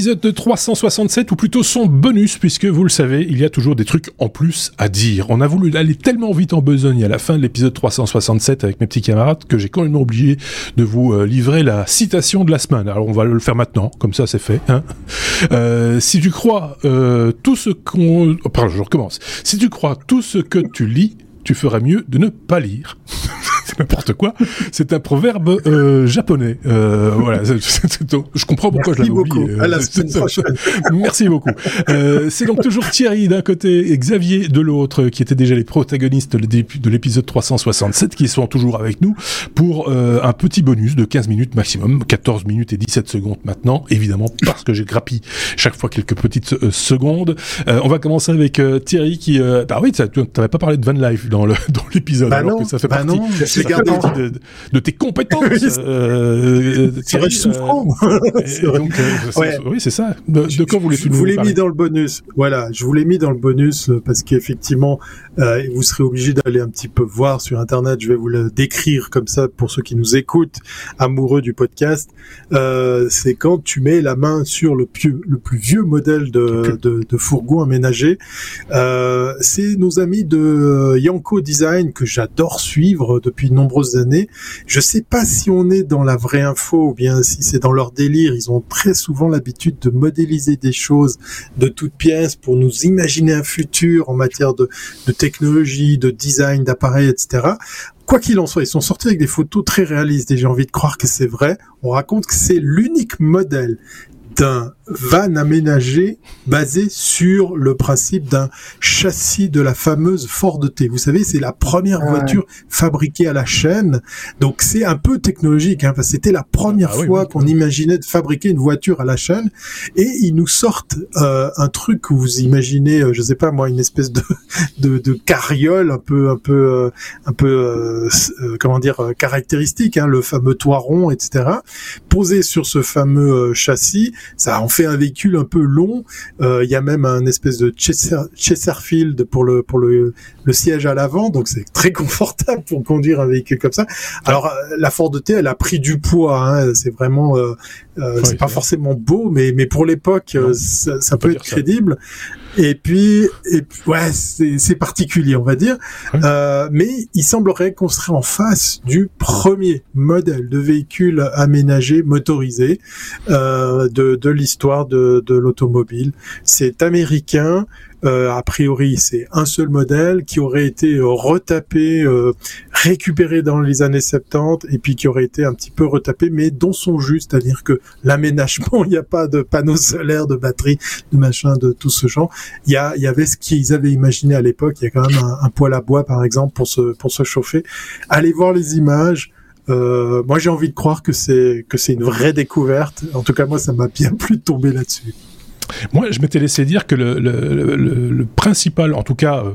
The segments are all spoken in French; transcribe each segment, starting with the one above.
épisode 367, ou plutôt son bonus, puisque vous le savez, il y a toujours des trucs en plus à dire. On a voulu aller tellement vite en besogne à la fin de l'épisode 367 avec mes petits camarades que j'ai quand même oublié de vous euh, livrer la citation de la semaine. Alors on va le faire maintenant, comme ça c'est fait. Hein euh, si tu crois euh, tout ce qu'on... Oh, pardon, je recommence. Si tu crois tout ce que tu lis, tu ferais mieux de ne pas lire. C'est n'importe quoi. C'est un proverbe euh, japonais. Euh, voilà. je comprends pourquoi Merci je l'avais oublié. À la semaine prochaine. Merci beaucoup. Euh, c'est donc toujours Thierry d'un côté et Xavier de l'autre, qui étaient déjà les protagonistes de l'épisode 367, qui sont toujours avec nous pour euh, un petit bonus de 15 minutes maximum, 14 minutes et 17 secondes maintenant, évidemment, parce que j'ai grappillé chaque fois quelques petites euh, secondes. Euh, on va commencer avec euh, Thierry qui... bah oui, tu n'avais pas parlé de Van Life dans le dans l'épisode, Bah alors non, que ça fait bah partie, non, gardé- de, de tes compétences. Euh, C'est vrai, Thierry, je souffrant. euh, donc, euh, Ouais. oui, c'est ça. De, voulez-tu je vous l'ai mis dans le bonus. Voilà, je vous l'ai mis dans le bonus euh, parce qu'effectivement, euh, vous serez obligé d'aller un petit peu voir sur Internet. Je vais vous le décrire comme ça pour ceux qui nous écoutent, amoureux du podcast. Euh, c'est quand tu mets la main sur le, pieux, le plus vieux modèle de, de, de fourgon aménagé. Euh, c'est nos amis de Yanko Design que j'adore suivre depuis de nombreuses années. Je sais pas si on est dans la vraie info ou bien si c'est dans leur délire. Ils ont très souvent l'habitude de modéliser des choses de toutes pièces pour nous imaginer un futur en matière de, de technologie, de design, d'appareils, etc. Quoi qu'il en soit, ils sont sortis avec des photos très réalistes et j'ai envie de croire que c'est vrai. On raconte que c'est l'unique modèle d'un van aménagé basé sur le principe d'un châssis de la fameuse Ford T. Vous savez, c'est la première Ah ouais. voiture fabriquée à la chaîne. Donc c'est un peu technologique, hein, parce que c'était la première Ah fois oui. qu'on imaginait de fabriquer une voiture à la chaîne. Et ils nous sortent euh, un truc où vous imaginez, euh, je sais pas moi, une espèce de de, de carriole un peu un peu euh, un peu euh, euh, comment dire euh, caractéristique, hein, le fameux toit rond, etc. Posé sur ce fameux châssis, ça en fait un véhicule un peu long. Euh, Il y a même un espèce de Chester- Chesterfield pour le pour le, le siège à l'avant, donc c'est très confortable pour conduire un véhicule comme ça. Alors euh, la Ford T, elle a pris du poids. Hein, c'est vraiment euh, euh, c'est pas forcément beau, mais mais pour l'époque, ça, ça peut être ça. crédible. Et puis, et puis ouais, c'est particulier, on va dire. Euh, mais il semblerait qu'on serait en face du premier modèle de véhicule aménagé motorisé euh, de, de l'histoire de, de l'automobile. C'est américain. Euh, a priori, c'est un seul modèle qui aurait été euh, retapé, euh, récupéré dans les années 70 et puis qui aurait été un petit peu retapé, mais dont son juste, c'est-à-dire que l'aménagement, il n'y a pas de panneaux solaires, de batteries, de machin, de tout ce genre. Il y, a, il y avait ce qu'ils avaient imaginé à l'époque. Il y a quand même un, un poêle à bois, par exemple, pour se, pour se chauffer. Allez voir les images. Euh, moi, j'ai envie de croire que c'est que c'est une vraie découverte. En tout cas, moi, ça m'a bien plu de tomber là-dessus. Moi, je m'étais laissé dire que le, principal, en tout cas, euh,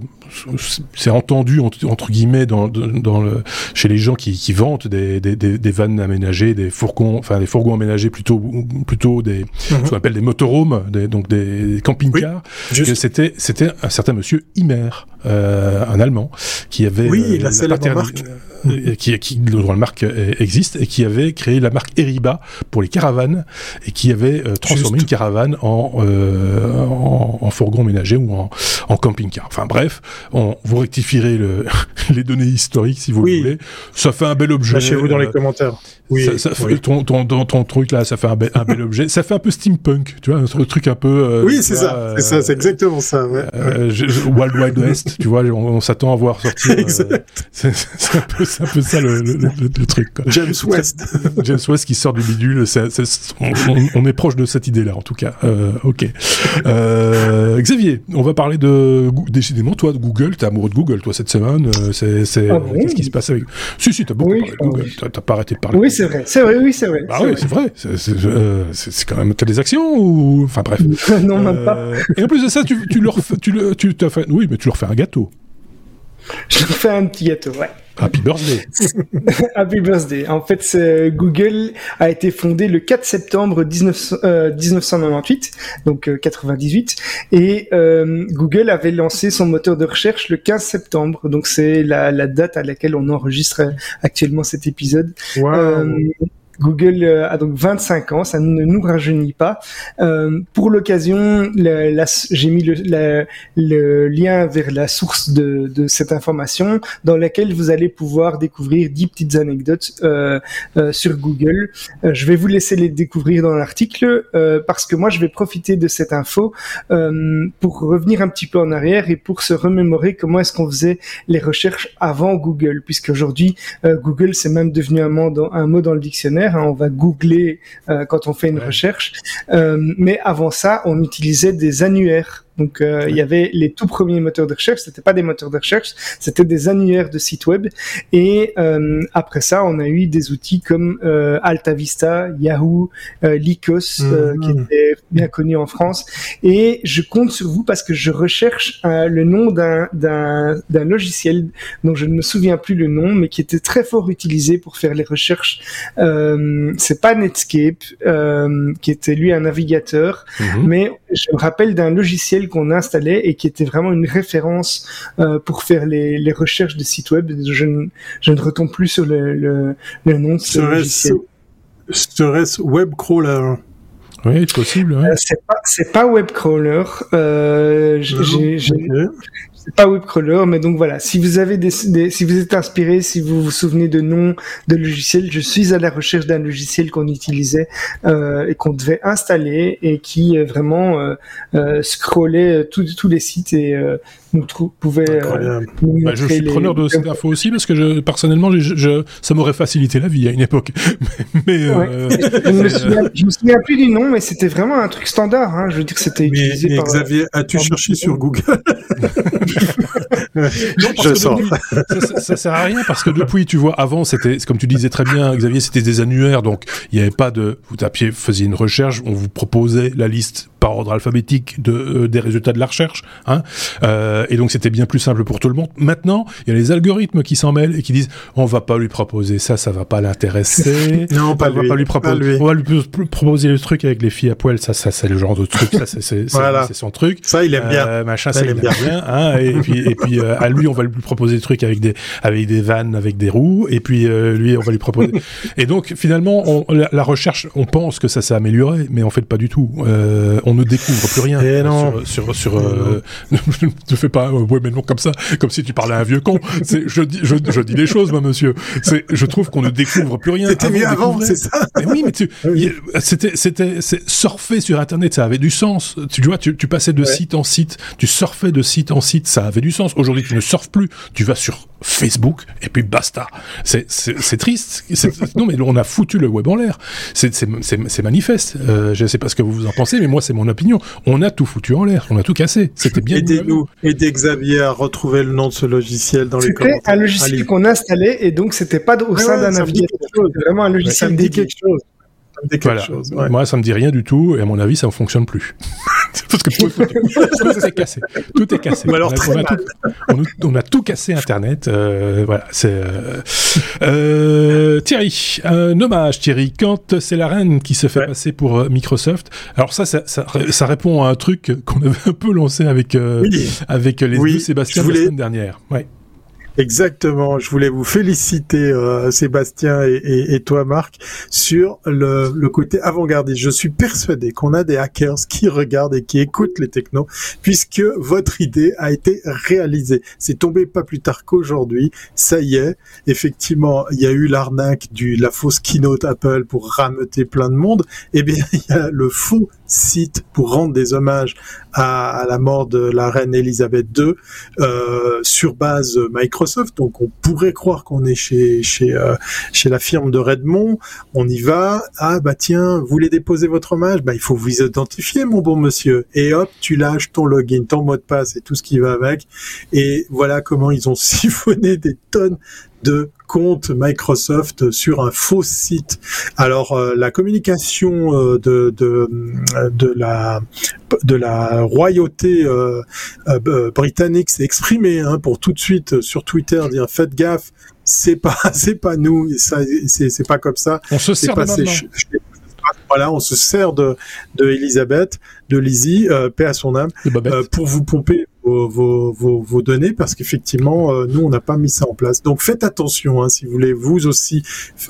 c'est entendu entre, guillemets dans, dans le, chez les gens qui, qui vantent des, des, des, des vannes aménagées, des fourgons, enfin des fourgons aménagés plutôt, plutôt des, ce qu'on appelle des motorhomes, des, donc des camping-cars. Que c'était c'était un certain monsieur Himer, euh, un Allemand, qui avait Oui, la célèbre marque. euh, qui, qui dont la marque euh, existe et qui avait créé la marque Eriba pour les caravanes et qui avait euh, transformé Juste. une caravane en, euh, en, en fourgon ménager ou en, en camping-car. Enfin bref, on, vous rectifierez le, les données historiques si vous Oui. le voulez. Ça fait un bel objet. Lâchez-vous dans les euh, commentaires. Oui, ça, ça fait- oui. ton, ton, ton, ton truc là, ça fait un, bel- un bel objet. Ça fait un peu steampunk, tu vois, un truc un peu. euh, Oui, c'est ça, euh, c'est ça, c'est exactement ça. Ouais. euh, je- je- Wild Wild West, tu vois, on, on s'attend à voir sortir. c'est un un peu ça le, le, le, le truc. Quoi. James West. James West qui sort du bidule, on, on- on est proche de cette idée-là, en tout cas. Ok. Xavier, on va parler de décidément toi de Google. T'es amoureux de Google, toi cette semaine. euh, C'est, c'est Ah bon qu'est-ce qui se passe avec Si, si, t'as beaucoup Oui, parlé de Google. oui. T'as, pas arrêté de parler. Oui, c'est vrai, c'est vrai, oui, c'est vrai. Bah c'est oui, vrai. c'est vrai. C'est, c'est, euh, c'est- c'est quand même t'as des actions ou enfin bref. non, même pas. Euh, Et en plus de ça, tu, tu leur, fais- tu, le- tu t'as fait, oui, mais tu leur fais un gâteau. Je leur fais un petit gâteau, ouais. Happy birthday. Happy birthday. En fait, Google a été fondé le 4 septembre 19, euh, 1998, donc euh, 98, et euh, Google avait lancé son moteur de recherche le 15 septembre, donc c'est la, la date à laquelle on enregistre euh, actuellement cet épisode. Wow. Euh, Google a donc 25 ans, ça ne nous rajeunit pas. pour l'occasion, j'ai mis le, lien vers la source de, cette information dans laquelle vous allez pouvoir découvrir 10 petites anecdotes sur Google. je vais vous laisser les découvrir dans l'article parce que moi je vais profiter de cette info pour revenir un petit peu en arrière et pour se remémorer comment est-ce qu'on faisait les recherches avant Google, puisque aujourd'hui euh, Google c'est même devenu un mot dans le dictionnaire. Hein. on va googler euh, quand on fait une recherche, euh, mais avant ça on utilisait des annuaires. Donc euh, il y avait les tout premiers moteurs de recherche, c'était pas des moteurs de recherche, c'était des annuaires de sites web. Et euh, après ça, on a eu des outils comme euh, AltaVista, Yahoo, euh, Lycos, euh, qui était bien connu en France. Et je compte sur vous parce que je recherche le nom d'un d'un logiciel dont je ne me souviens plus le nom, mais qui était très fort utilisé pour faire les recherches. C'est pas Netscape, qui était lui un navigateur, mhm. mais je me rappelle d'un logiciel qu'on installait et qui était vraiment une référence euh, pour faire les, les, recherches de sites web. Je ne, je ne retombe plus sur le, le, le nom de ce logiciel. Serait-ce Webcrawler oui, c'est possible. Ouais. Euh, c'est pas, c'est pas Webcrawler. Euh, j'ai, c'est pas Webcrawler, mais donc voilà. Si vous avez des, si vous êtes inspiré, si vous vous souvenez de noms de logiciels, je suis à la recherche d'un logiciel qu'on utilisait euh, et qu'on devait installer et qui euh, vraiment euh, euh, scrollait tous les sites et nous pouvait. Euh, bah, je suis preneur de cette info aussi parce que je, personnellement, je, ça m'aurait facilité la vie à une époque. mais, je, me souviens, me souviens plus du nom, mais c'était vraiment un truc standard. Hein. Je veux dire que c'était utilisé mais Xavier, as-tu cherché sur Google Je sens. ça, ça, sert à rien parce que depuis, tu vois, avant, c'était, comme tu disais très bien, Xavier, c'était des annuaires, donc il n'y avait pas de, vous tapiez, faisiez une recherche, on vous proposait la liste par ordre alphabétique de, euh, des résultats de la recherche, hein, euh, et donc c'était bien plus simple pour tout le monde. Maintenant, il y a les algorithmes qui s'en mêlent et qui disent on va pas lui proposer ça, ça va pas l'intéresser. non, pas on va pas lui proposer. On va lui proposer le truc avec les filles à poil, ça, ça c'est le genre de truc, ça c'est voilà. son truc. Ça il aime bien. Euh, machin, ça, il aime bien. hein, et puis et puis euh, à lui on va lui proposer le truc avec des avec des vannes, avec des roues, et puis euh, lui on va lui proposer. et donc finalement on, la, recherche, on pense que ça s'est amélioré, mais en fait pas du tout. on ne découvre plus rien. Et non. sur sur, sur euh, ne fais pas ouais mais non comme ça comme si tu parlais à un vieux con. Je dis je, je dis les choses moi monsieur. C'est je trouve qu'on ne découvre plus rien. C'était mieux avant c'est ça. Mais oui mais tu c'était c'était surfer sur internet ça avait du sens. Tu vois tu, tu passais de site en site tu surfais de site en site ça avait du sens. Aujourd'hui tu ne surfes plus. Tu vas sur Facebook et puis basta. C'est triste. Non mais on a foutu le web en l'air. C'est manifeste. Euh, je sais pas ce que vous en pensez, mais moi c'est mon opinion. On a tout foutu en l'air. On a tout cassé. C'était bien. Aidez-nous, aidez Xavier à retrouver le nom de ce logiciel dans les commentaires. C'était un logiciel qu'on installait et donc c'était pas au sein d'un navigateur. C'était vraiment un logiciel dédié. Quelque chose. Voilà. Chose, ouais. Moi, ça me dit rien du tout, et à mon avis, ça ne fonctionne plus. Parce que tout, tout, est cassé. Tout est cassé. Alors, on, a, on, a tout, on, on, a tout, cassé Internet. Euh, voilà. C'est euh, euh, Thierry. Un hommage, Thierry. Quand c'est la reine qui se fait ouais. passer pour Microsoft. Alors ça, ça, ça, ça, répond à un truc qu'on avait un peu lancé avec oui. avec les oui. deux Sébastien voulais... la semaine dernière. Ouais. Exactement. Je voulais vous féliciter, euh, Sébastien et, et, et, toi, Marc, sur le, le côté avant-gardiste. Je suis persuadé qu'on a des hackers qui regardent et qui écoutent les technos, puisque votre idée a été réalisée. C'est tombé pas plus tard qu'aujourd'hui. Ça y est. Effectivement, il y a eu l'arnaque du la fausse keynote Apple pour rameuter plein de monde. Eh bien, il y a le faux site pour rendre des hommages à, à la mort de la reine Elisabeth II euh, sur base Microsoft. Donc on pourrait croire qu'on est chez chez euh, chez la firme de Redmond. On y va. Ah bah tiens, vous voulez déposer votre hommage? Bah il faut vous identifier, mon bon monsieur. Et hop, tu lâches ton login, ton mot de passe et tout ce qui va avec. Et voilà comment ils ont siphonné des tonnes de compte Microsoft sur un faux site. Alors euh, la communication euh, de, de, de la de la royauté euh, euh britannique s'est exprimée hein, pour tout de suite sur Twitter dire faites gaffe, c'est pas c'est pas nous, ça c'est c'est pas comme ça. On se sert pas de voilà, on se sert de, de Elisabeth, de Lizzie, euh, paix à son âme, euh, pour vous pomper vos, vos, vos, données parce qu'effectivement, euh, nous, on n'a pas mis ça en place. Donc faites attention hein, si vous voulez vous aussi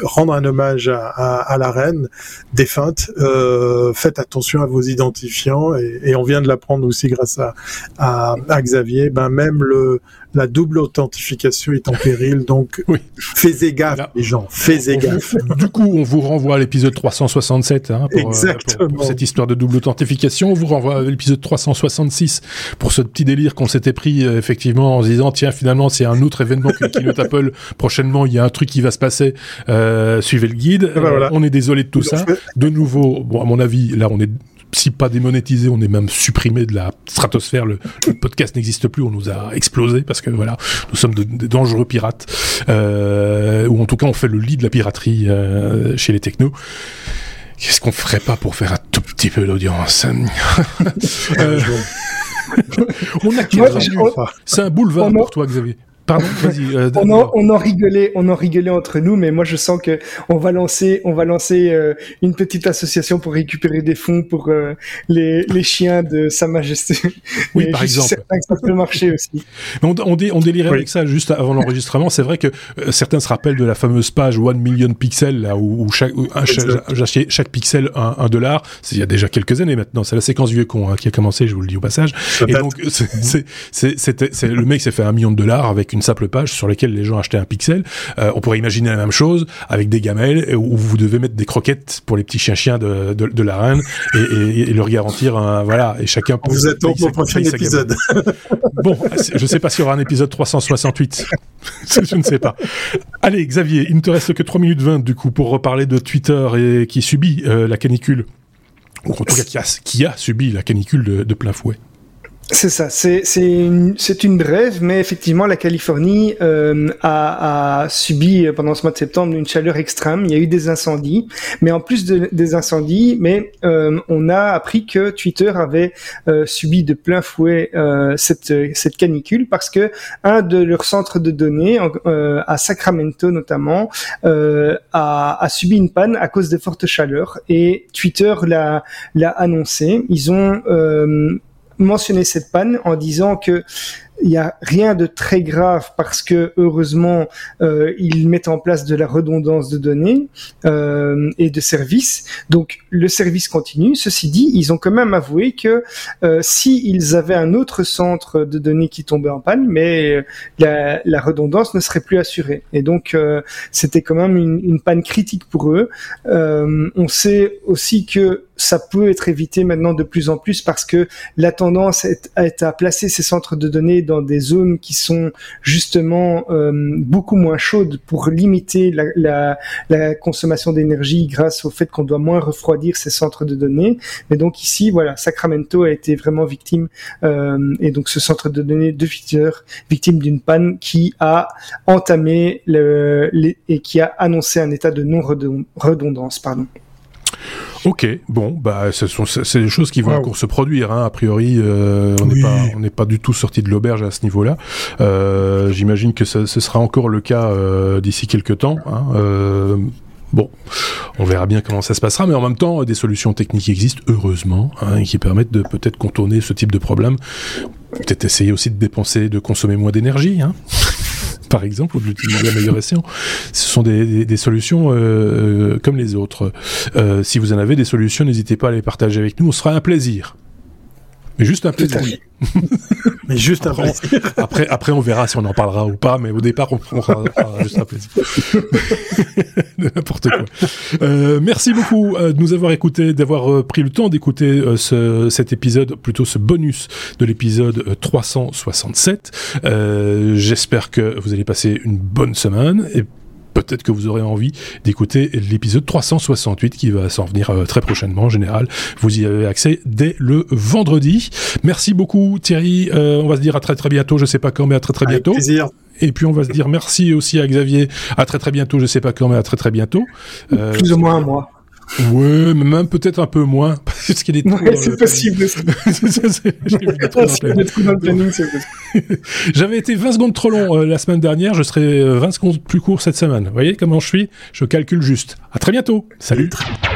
rendre un hommage à, à, à la reine défunte. Euh, faites attention à vos identifiants et, et on vient de l'apprendre aussi grâce à, à, à Xavier. Ben même le la double authentification est en péril, donc Oui. faites gaffe, Là, les gens, faites On gaffe. vous- du coup, on vous renvoie à l'épisode 367 hein, pour, euh, Exactement. pour- pour cette histoire de double authentification. On vous renvoie à l'épisode 366 pour ce petit délire qu'on s'était pris euh, effectivement en se disant tiens finalement c'est un autre événement que le keynote Apple. Prochainement il y a un truc qui va se passer. Euh, suivez le guide. ben voilà. Euh, on est désolé de tout ça. De nouveau, bon à mon avis là on est si pas démonétisé, on est même supprimé de la stratosphère. Le, le podcast n'existe plus, on nous a explosé parce que voilà, nous sommes de, de dangereux pirates, euh, ou en tout cas on fait le lit de la piraterie euh, chez les technos. Qu'est-ce qu'on ferait pas pour faire un tout petit peu d'audience Euh, On a C'est un boulevard on a- pour toi, Xavier. Pardon, vas-y. euh, On en, d'abord. on en rigolait, on en rigolait entre nous, mais moi je sens que on va lancer, on va lancer euh, une petite association pour récupérer des fonds pour euh, les, les chiens de Sa Majesté. Oui, Et par je suis exemple. certain que ça peut marcher aussi. Mais On, on, dé- on délirait Oui. avec ça juste avant l'enregistrement. C'est vrai que euh, certains se rappellent de la fameuse page One Million Pixels, là, où, où chaque, où un, pixel un, un dollar. C'est il y a déjà quelques années maintenant. C'est la séquence vieux con hein, qui a commencé, je vous le dis au passage. Ça Et date. donc, c'est, le mec s'est fait un million de dollars avec une simple page sur laquelle les gens achetaient un pixel. Euh, on pourrait imaginer la même chose avec des gamelles et où vous devez mettre des croquettes pour les petits chiens-chiens de, de, de la reine et, et, et leur garantir un, voilà, et chacun On vous attend pour le prochain épisode. Bon, je sais pas s'il y aura un épisode 368. je ne sais pas. Allez, Xavier, il ne te reste que 3 minutes 20 du coup pour reparler de Twitter et qui subit euh, la canicule. Ou en tout cas qui a, qui a subi la canicule de, de plein fouet. C'est ça, c'est une, une brève, mais effectivement la Californie euh, a, a subi euh, pendant ce mois de septembre une chaleur extrême. Il y a eu des incendies, mais en plus de, des incendies, mais euh, on a appris que Twitter avait euh, subi de plein fouet euh, cette cette canicule parce que un de leurs centres de données euh, à Sacramento notamment a, a subi une panne à cause des fortes chaleurs et Twitter l'a annoncé. Ils ont mentionné cette panne en disant que il y a rien de très grave parce que heureusement euh, ils mettent en place de la redondance de données euh, et de services. Donc le service continue. Ceci dit, ils ont quand même avoué que euh, si ils avaient un autre centre de données qui tombait en panne, mais euh, la, la redondance ne serait plus assurée. Et donc euh, c'était quand même une, une panne critique pour eux. Euh, on sait aussi que ça peut être évité maintenant de plus en plus parce que la tendance est à placer ces centres de données dans des zones qui sont justement euh, beaucoup moins chaudes pour limiter la, consommation d'énergie grâce au fait qu'on doit moins refroidir ces centres de données. Mais donc ici, voilà, Sacramento a été vraiment victime euh, et donc ce centre de données de Twitter victime d'une panne qui a entamé le, et qui a annoncé un état de non redondance. Pardon. Ok, bon, bah, ce sont c'est des choses qui vont Wow. encore se produire. Hein. A priori, euh, on n'est Oui. pas on n'est pas du tout sorti de l'auberge à ce niveau-là. Euh, J'imagine que ce, ce sera encore le cas euh, d'ici quelques temps. Hein. Euh, Bon, on verra bien comment ça se passera, mais en même temps, des solutions techniques existent, heureusement, hein, qui permettent de peut-être contourner ce type de problème. Peut-être essayer aussi de dépenser, de consommer moins d'énergie, hein, par exemple, ou de l'utiliser à meilleur escient. Ce sont des solutions euh, euh, comme les autres. Euh, si vous en avez des solutions, n'hésitez pas à les partager avec nous, on sera un plaisir. Mais juste un plaisir. Mais juste un Après, plaisir. après, après, on verra si on en parlera ou pas, mais au départ, on prendra juste un plaisir. De N'importe quoi. Euh, merci beaucoup euh, de nous avoir écoutés, d'avoir euh, pris le temps d'écouter euh, ce, cet épisode, plutôt ce bonus de l'épisode euh, 367. Euh, J'espère que vous allez passer une bonne semaine et peut-être que vous aurez envie d'écouter l'épisode 368 qui va s'en venir euh, très prochainement en général. Vous y avez accès dès le vendredi. Merci beaucoup Thierry. Euh, on va se dire à très très bientôt. Je sais pas quand, mais à très très Avec bientôt. plaisir. Et puis on va se dire merci aussi à Xavier. À très très bientôt. Je sais pas quand, mais à très très bientôt. Euh, Plus ou moins un mois. Ouais, mais même peut-être un peu moins parce qu'il y a des trous Ouais, dans c'est le- possible. J'avais été 20 secondes trop long euh, la semaine dernière, je serai euh, 20 secondes plus court cette semaine. Vous voyez comment je suis? Je calcule juste. À très bientôt. Salut. Salut.